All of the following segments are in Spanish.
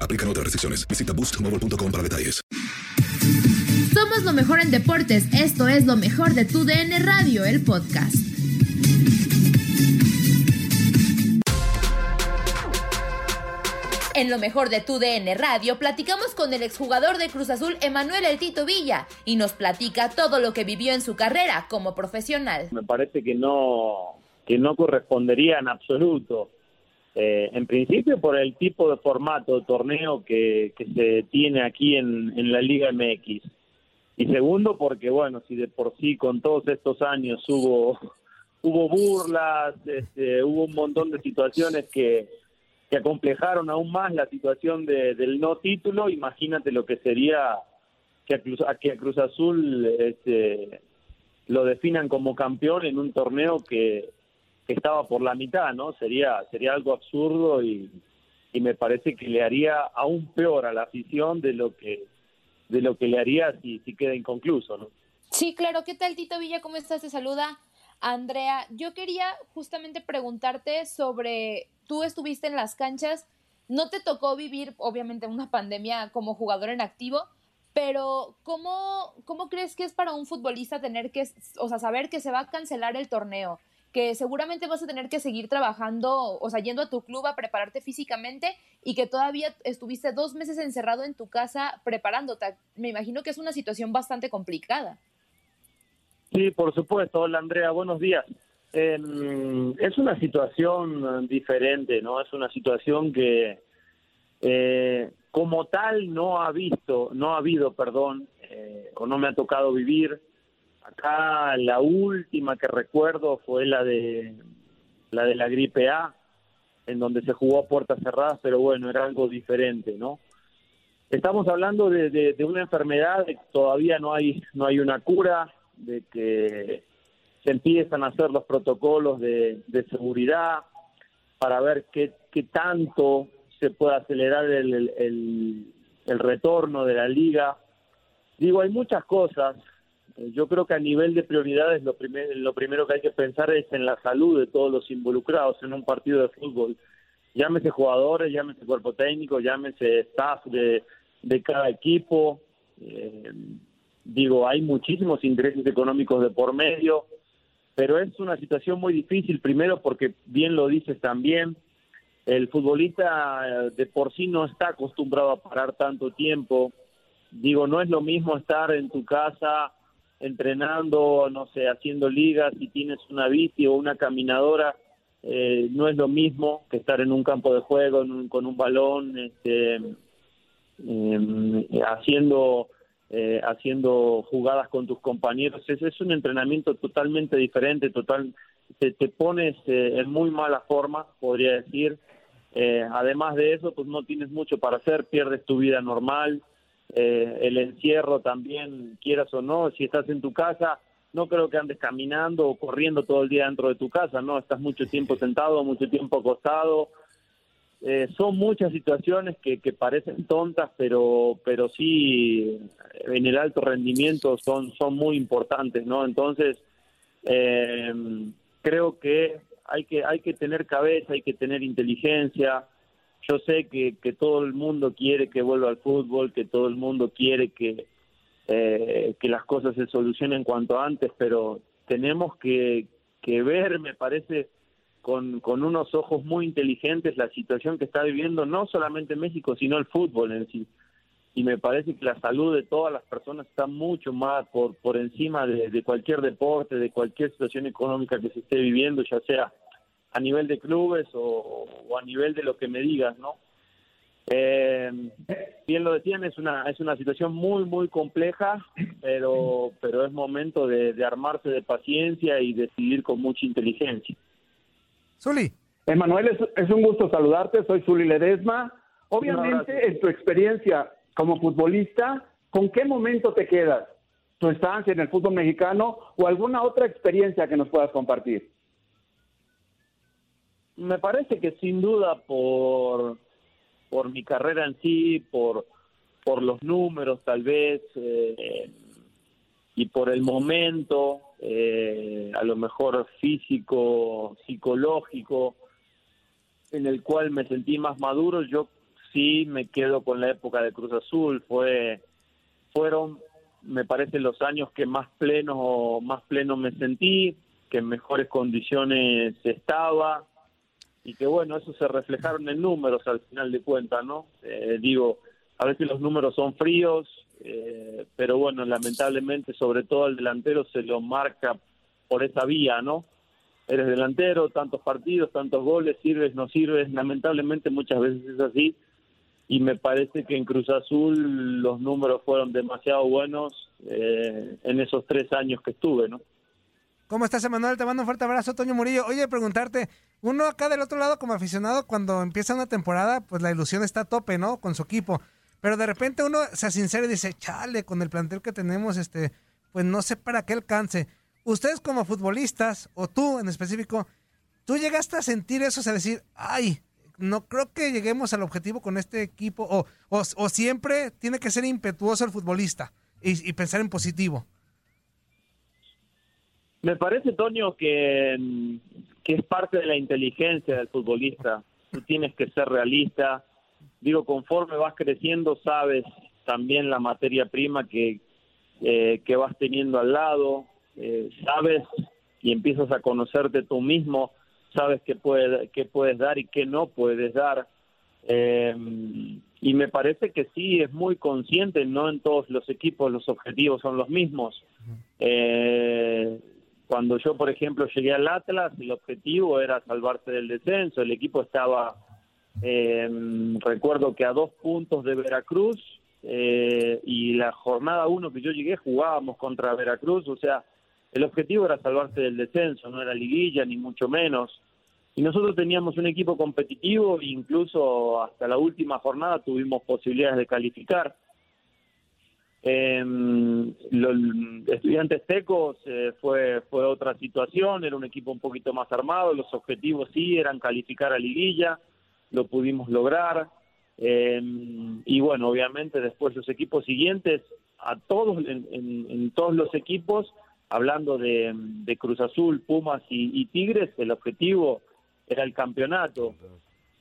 Aplican otras restricciones. Visita boostmobile.com para detalles. Somos lo mejor en deportes. Esto es lo mejor de tu DN Radio, el podcast. En lo mejor de tu DN Radio platicamos con el exjugador de Cruz Azul, Emanuel El Tito Villa, y nos platica todo lo que vivió en su carrera como profesional. me parece que no que no correspondería en absoluto. Eh, en principio por el tipo de formato de torneo que, que se tiene aquí en, en la Liga MX. Y segundo porque, bueno, si de por sí con todos estos años hubo, hubo burlas, este, hubo un montón de situaciones que, que acomplejaron aún más la situación de- del no título, imagínate lo que sería que a Cruz, que a Cruz Azul este, lo definan como campeón en un torneo que, que estaba por la mitad, ¿no? Sería sería algo absurdo y, y me parece que le haría aún peor a la afición de lo que de lo que le haría si, si queda inconcluso, ¿no? Sí, claro. ¿Qué tal, Tito Villa? ¿Cómo estás? Te saluda Andrea. Yo quería justamente preguntarte sobre, tú estuviste en las canchas, no te tocó vivir, obviamente, una pandemia como jugador en activo, pero ¿cómo, cómo crees que es para un futbolista tener que, o sea, saber que se va a cancelar el torneo? Que seguramente vas a tener que seguir trabajando, o sea, yendo a tu club a prepararte físicamente y que todavía estuviste dos meses encerrado en tu casa preparándote. Me imagino que es una situación bastante complicada. Sí, por supuesto. Hola, Andrea. Buenos días. Eh, es una situación eh, diferente, ¿no? Es una situación que, eh, como tal, no ha visto, no ha habido, perdón, eh, o no me ha tocado vivir. Acá la última que recuerdo fue la de la de la gripe A, en donde se jugó a puertas cerradas, pero bueno, era algo diferente, ¿no? Estamos hablando de, de- una enfermedad que todavía no hay no hay una cura, de que se empiezan a hacer los protocolos de, de seguridad para ver qué, qué tanto se puede acelerar el, el- el- el retorno de la liga. Digo, hay muchas cosas. Eh, Yo creo que a nivel de prioridades lo, primer- lo primero que hay que pensar es en la salud de todos los involucrados en un partido de fútbol. Llámese jugadores, llámese cuerpo técnico, llámese staff de, de cada equipo. Eh, digo, hay muchísimos intereses económicos de por medio, pero es una situación muy difícil, primero porque, bien lo dices también, el futbolista eh, de por sí no está acostumbrado a parar tanto tiempo. Digo, no es lo mismo estar en tu casa entrenando, no sé, haciendo ligas, si tienes una bici o una caminadora, eh, no es lo mismo que estar en un campo de juego en un- con un balón, este, em, haciendo eh, haciendo jugadas con tus compañeros. Es, es un entrenamiento totalmente diferente, total, te, te pones eh, en muy mala forma, podría decir. Eh, además de eso, pues no tienes mucho para hacer, pierdes tu vida normal, el encierro también, quieras o no, si estás en tu casa, no creo que andes caminando o corriendo todo el día dentro de tu casa, ¿no? Estás mucho tiempo sentado, mucho tiempo acostado, eh, son muchas situaciones que, que, parecen tontas, pero, pero sí en el alto rendimiento son, son muy importantes, ¿no? Entonces, eh, creo que hay, que hay que tener cabeza, hay que tener inteligencia. Yo sé que, que todo el mundo quiere que vuelva al fútbol, que todo el mundo quiere que, eh, que las cosas se solucionen cuanto antes, pero tenemos que, que ver, me parece, con, con unos ojos muy inteligentes la situación que está viviendo no solamente México, sino el fútbol en sí. Y me parece que la salud de todas las personas está mucho más por, por encima de, cualquier deporte, de cualquier situación económica que se esté viviendo, ya sea a nivel de clubes o, a nivel de lo que me digas, ¿no? Eh, bien lo decían, es una, es una situación muy, muy compleja, pero, pero es momento de, de armarse de paciencia y decidir con mucha inteligencia. Zuli. Emanuel, es, es, un gusto saludarte, soy Zuli Ledesma. Obviamente, en tu experiencia como futbolista, ¿con qué momento te quedas? ¿Tu estancia en el fútbol mexicano o alguna otra experiencia que nos puedas compartir? Me parece que sin duda por, por mi carrera en sí, por, por los números tal vez, eh, y por el momento, eh, a lo mejor físico, psicológico, en el cual me sentí más maduro, yo sí me quedo con la época de Cruz Azul, fue fueron me parece los años que más pleno más pleno me sentí, que en mejores condiciones estaba y que bueno, eso se reflejaron en números al final de cuentas, ¿no? Eh, digo, a veces los números son fríos, eh, pero bueno, lamentablemente, sobre todo al delantero se lo marca por esa vía, ¿no? Eres delantero, tantos partidos, tantos goles, sirves, no sirves, lamentablemente muchas veces es así, y me parece que en Cruz Azul los números fueron demasiado buenos eh, en esos tres años que estuve, ¿no? ¿Cómo estás, Emanuel? Te mando un fuerte abrazo, Toño Murillo. Oye, preguntarte, uno acá del otro lado como aficionado, cuando empieza una temporada, pues la ilusión está a tope, ¿no? Con su equipo. Pero de repente uno se sincera y dice, chale, con el plantel que tenemos, este, pues no sé para qué alcance. Ustedes como futbolistas, o tú en específico, ¿tú llegaste a sentir eso, o sea, decir, ay, no creo que lleguemos al objetivo con este equipo, o, o, siempre tiene que ser impetuoso el futbolista y, pensar en positivo? Me parece, Toño, que, que es parte de la inteligencia del futbolista. Tú tienes que ser realista, digo, conforme vas creciendo, sabes también la materia prima que, eh, que vas teniendo al lado, eh, sabes y empiezas a conocerte tú mismo, sabes qué, puede, qué puedes dar y qué no puedes dar. Eh, y me parece que sí, es muy consciente, no en todos los equipos los objetivos son los mismos. Cuando yo, por ejemplo, llegué al Atlas, el objetivo era salvarse del descenso, el equipo estaba eh, recuerdo que a dos puntos de Veracruz eh, y la jornada uno que yo llegué jugábamos contra Veracruz, o sea, el objetivo era salvarse del descenso, no era liguilla ni mucho menos. Y nosotros teníamos un equipo competitivo e incluso hasta la última jornada tuvimos posibilidades de calificar. Eh, los estudiantes tecos eh, fue, fue otra situación, era un equipo un poquito más armado, los objetivos sí eran calificar a liguilla lo pudimos lograr. Eh, y bueno, obviamente después los equipos siguientes, a todos, en, todos los equipos, hablando de, Cruz Azul, Pumas y, Tigres, el objetivo era el campeonato.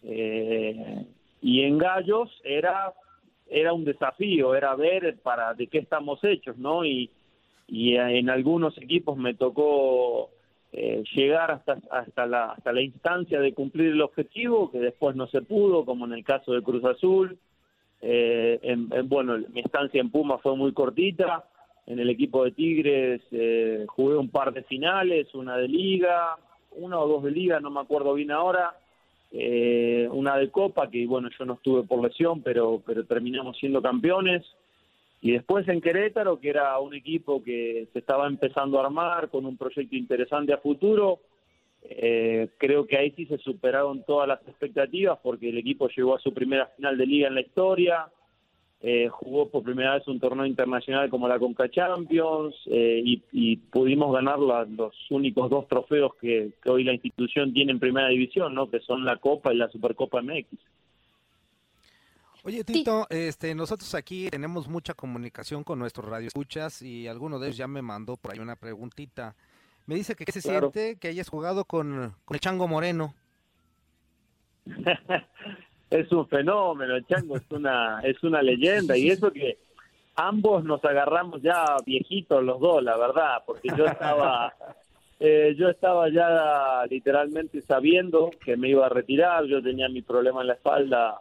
Eh, y en Gallos era era un desafío, era ver para de qué estamos hechos, ¿no? Y, y en algunos equipos me tocó eh, llegar hasta, hasta, la, hasta la instancia de cumplir el objetivo, que después no se pudo, como en el caso de Cruz Azul. Eh, en, bueno, mi estancia en Puma fue muy cortita. En el equipo de Tigres eh, jugué un par de finales, una de liga, una o dos de liga, no me acuerdo bien ahora. Eh, una de Copa, que bueno, yo no estuve por lesión, pero, pero terminamos siendo campeones. Y después en Querétaro, que era un equipo que se estaba empezando a armar con un proyecto interesante a futuro, eh, creo que ahí sí se superaron todas las expectativas porque el equipo llegó a su primera final de liga en la historia, eh, jugó por primera vez un torneo internacional como la Conca Champions eh, y, pudimos ganar los únicos dos trofeos que, hoy la institución tiene en primera división, ¿no? que son la Copa y la Supercopa MX. Oye, Tito, este, nosotros aquí tenemos mucha comunicación con nuestros radioescuchas y alguno de ellos ya me mandó por ahí una preguntita. Me dice que qué se siente que hayas jugado con, con el Chango Moreno. es un fenómeno, el Chango es una, es una leyenda y eso que ambos nos agarramos ya viejitos los dos, la verdad, porque yo estaba, eh, yo estaba ya literalmente sabiendo que me iba a retirar, yo tenía mi problema en la espalda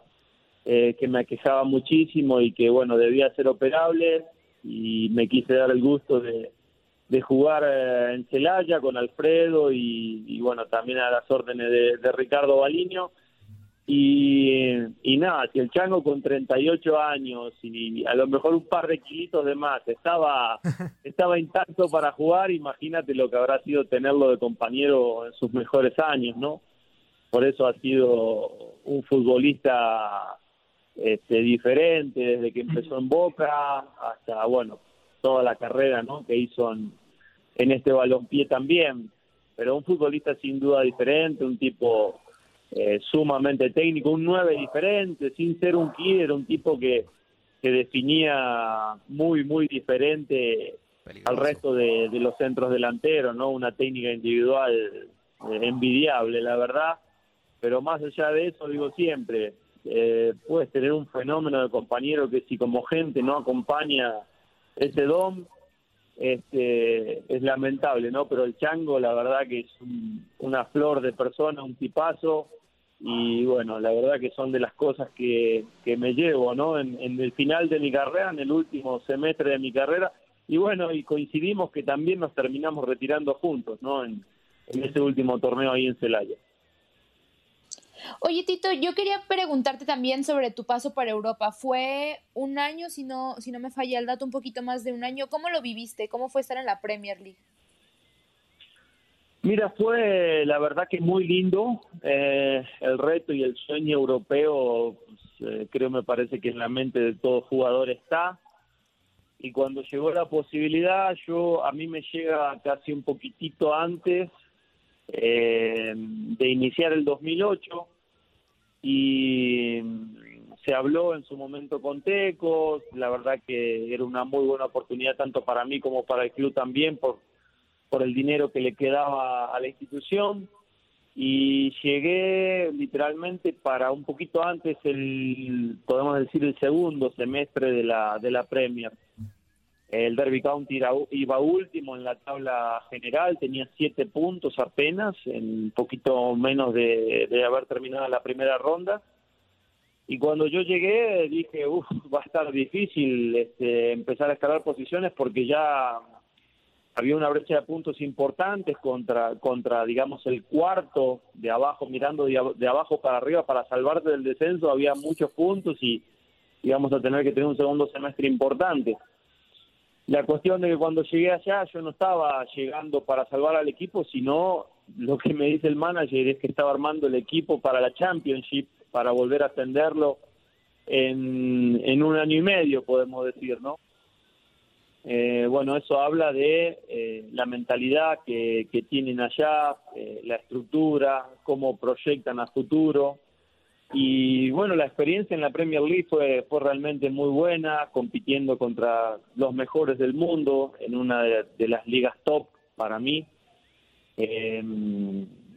eh, que me aquejaba muchísimo y que bueno, debía ser operable y me quise dar el gusto de, de jugar eh, en Celaya con Alfredo y, bueno, también a las órdenes de, de Ricardo Baliño y, y nada, si el Chango con 38 años y a lo mejor un par de kilitos de más estaba, estaba intacto para jugar, imagínate lo que habrá sido tenerlo de compañero en sus mejores años, ¿no? Por eso ha sido un futbolista este, diferente desde que empezó en Boca hasta, bueno, toda la carrera ¿no? que hizo en, en este balompié también. Pero un futbolista sin duda diferente, un tipo eh, sumamente técnico, un 9 diferente, sin ser un killer, un tipo que, que definía muy, muy diferente al resto de, los centros delanteros, ¿no? Una técnica individual eh, envidiable, la verdad. Pero más allá de eso, digo siempre, eh, puedes tener un fenómeno de compañero que si como gente no acompaña ese don, este, es lamentable, ¿no? Pero el Chango, la verdad que es una flor de persona, un tipazo, y bueno, la verdad que son de las cosas que, que me llevo, ¿no? En, el final de mi carrera, en el último semestre de mi carrera, y bueno, y coincidimos que también nos terminamos retirando juntos, ¿no? En, en ese último torneo ahí en Celaya. Oye, Tito, yo quería preguntarte también sobre tu paso para Europa. Fue un año, si no, si no me falla el dato, un poquito más de un año. ¿Cómo lo viviste? ¿Cómo fue estar en la Premier League? Mira, fue la verdad que muy lindo. Eh, el reto y el sueño europeo, pues, eh, creo me parece que en la mente de todo jugador está. Y cuando llegó la posibilidad, yo a mí me llega casi un poquitito antes eh, de iniciar el 2008 y se habló en su momento con Tecos, la verdad que era una muy buena oportunidad tanto para mí como para el club también por por el dinero que le quedaba a la institución. Y llegué literalmente para un poquito antes el podemos decir el segundo semestre de la de la Premier. El Derby County iba último en la tabla general tenía siete puntos apenas en un poquito menos de, de haber terminado la primera ronda. Y cuando yo llegué dije uff va a estar difícil este, empezar a escalar posiciones porque ya había una brecha de puntos importantes contra, contra digamos, el cuarto de abajo, mirando de, abajo para arriba para salvarte del descenso, había muchos puntos y íbamos a tener que tener un segundo semestre importante. La cuestión de que cuando llegué allá yo no estaba llegando para salvar al equipo, sino lo que me dice el manager es que estaba armando el equipo para la Championship, para volver a ascenderlo en, en un año y medio, podemos decir, ¿no? Eh, bueno, eso habla de eh, la mentalidad que, tienen allá, eh, la estructura, cómo proyectan a futuro. Y bueno, la experiencia en la Premier League fue, fue realmente muy buena, compitiendo contra los mejores del mundo en una de, las ligas top para mí.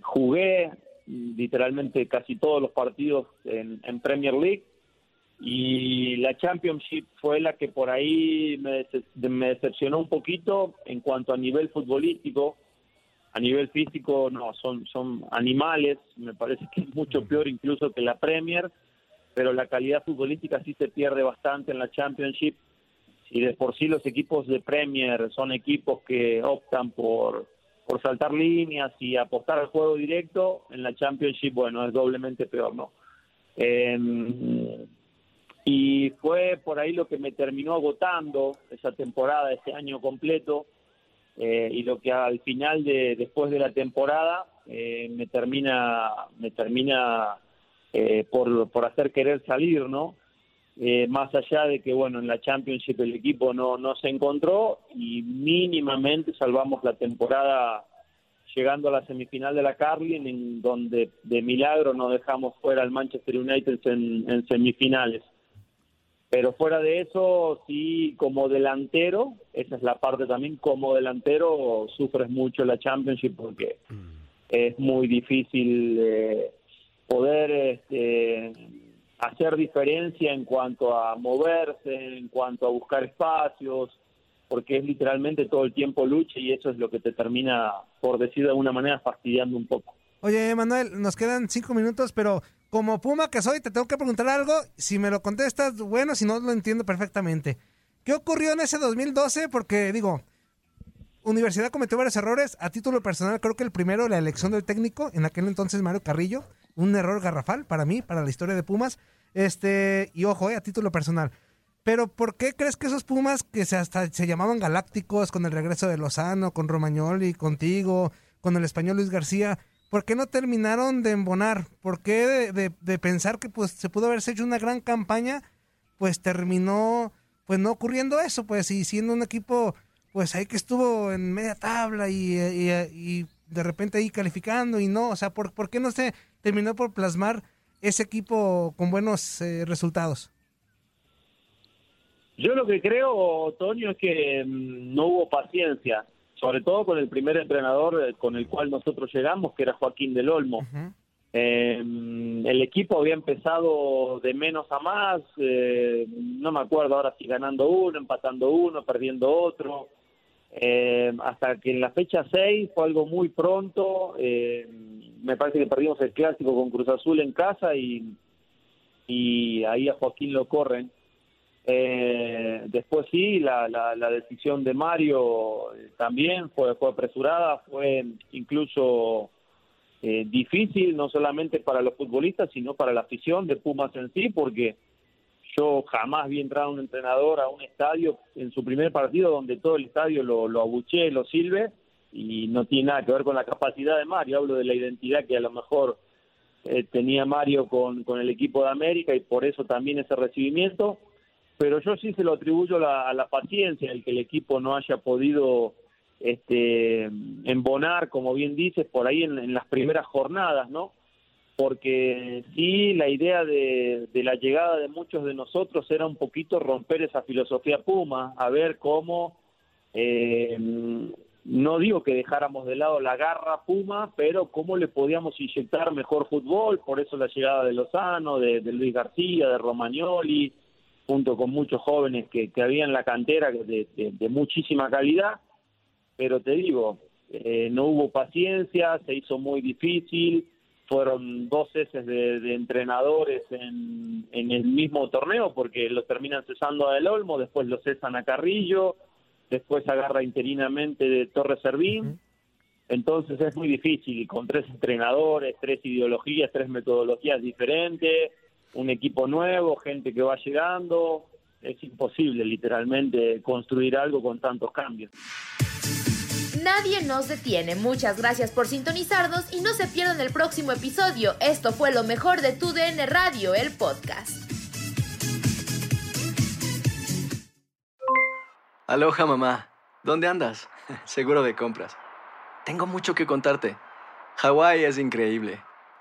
jugué literalmente casi todos los partidos en Premier League y la Championship fue la que por ahí me, me decepcionó un poquito en cuanto a nivel futbolístico. A nivel físico, no, son, son animales, me parece que es mucho peor incluso que la Premier, pero la calidad futbolística sí se pierde bastante en la Championship. Y de por sí los equipos de Premier son equipos que optan por, por saltar líneas y apostar al juego directo, en la Championship, bueno, es doblemente peor, ¿no? Em, y fue por ahí lo que me terminó agotando esa temporada, ese año completo, eh, y lo que al final de después de la temporada eh, me termina me termina eh, por, por hacer querer salir, ¿no? más allá de que, bueno, en la Championship el equipo no, no se encontró y mínimamente salvamos la temporada llegando a la semifinal de la Carling, en donde de milagro nos dejamos fuera al Manchester United en semifinales. Pero fuera de eso, sí, como delantero, esa es la parte también, como delantero sufres mucho la Championship porque es muy difícil eh, poder este, hacer diferencia en cuanto a moverse, en cuanto a buscar espacios, porque es literalmente todo el tiempo lucha y eso es lo que te termina, por decir de alguna manera, fastidiando un poco. Oye, Manuel, nos quedan cinco minutos, pero como Puma que soy, te tengo que preguntar algo. Si me lo contestas, bueno, si no, lo entiendo perfectamente. ¿Qué ocurrió en ese 2012? Porque, digo, Universidad cometió varios errores. A título personal, creo que el primero, la elección del técnico, en aquel entonces Mario Carrillo. Un error garrafal para mí, para la historia de Pumas. Este, y ojo, eh, a título personal. Pero, ¿por qué crees que esos Pumas que se hasta se llamaban galácticos con el regreso de Lozano, con Romagnoli, contigo, con el español Luis García, ¿por qué no terminaron de embonar? ¿Por qué de, pensar que pues se pudo haberse hecho una gran campaña, pues terminó pues no ocurriendo eso, pues y siendo un equipo pues ahí que estuvo en media tabla y, de repente ahí calificando y no, o sea, ¿por, ¿por, qué no se terminó por plasmar ese equipo con buenos eh, resultados? Yo lo que creo, Toño, es que mm, no hubo paciencia sobre todo con el primer entrenador eh, con el cual nosotros llegamos, que era Joaquín del Olmo. Eh, el equipo había empezado de menos a más, eh, no me acuerdo ahora si ganando uno, empatando uno, perdiendo otro, hasta que en la fecha 6 fue algo muy pronto, me parece que perdimos el clásico con Cruz Azul en casa y, y ahí a Joaquín lo corren. Eh, después sí, la, la, decisión de Mario eh, también fue, fue apresurada, fue incluso eh, difícil, no solamente para los futbolistas, sino para la afición de Pumas en sí, porque yo jamás vi entrar un entrenador a un estadio en su primer partido donde todo el estadio lo, lo abuche, lo sirve, y no tiene nada que ver con la capacidad de Mario, hablo de la identidad que a lo mejor eh, tenía Mario con, con el equipo de América y por eso también ese recibimiento pero yo sí se lo atribuyo a la, paciencia, el que el equipo no haya podido este, embonar, como bien dices, por ahí en, las primeras jornadas, ¿no? Porque sí, la idea de, la llegada de muchos de nosotros era un poquito romper esa filosofía Puma, a ver cómo, eh, no digo que dejáramos de lado la garra Puma, pero cómo le podíamos inyectar mejor fútbol, por eso la llegada de Lozano, de Luis García, de Romagnoli, junto con muchos jóvenes que, que había en la cantera de, de, muchísima calidad, pero te digo, eh, no hubo paciencia, se hizo muy difícil, fueron dos veces de, entrenadores en, en, el mismo torneo, porque lo terminan cesando a Del Olmo, después lo cesan a Carrillo, después agarra interinamente de Torres Servín, entonces es muy difícil, con tres entrenadores, tres ideologías, tres metodologías diferentes, un equipo nuevo, gente que va llegando. Es imposible literalmente construir algo con tantos cambios. Nadie nos detiene. Muchas gracias por sintonizarnos y no se pierdan el próximo episodio. Esto fue lo mejor de Tu DN Radio, el podcast. Aloha mamá, ¿dónde andas? Seguro de compras. Tengo mucho que contarte. Hawái es increíble.